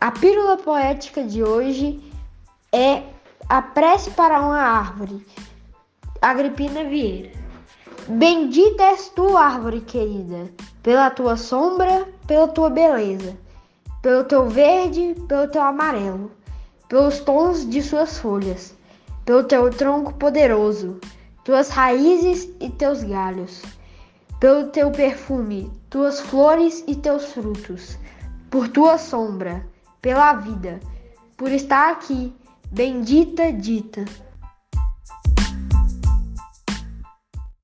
A pílula poética de hoje é a prece para uma árvore. Agripina Vieira. Bendita és tu, árvore querida, pela tua sombra, pela tua beleza, pelo teu verde, pelo teu amarelo, pelos tons de suas folhas, pelo teu tronco poderoso, tuas raízes e teus galhos, pelo teu perfume, tuas flores e teus frutos, por tua sombra, pela vida, por estar aqui, bendita dita.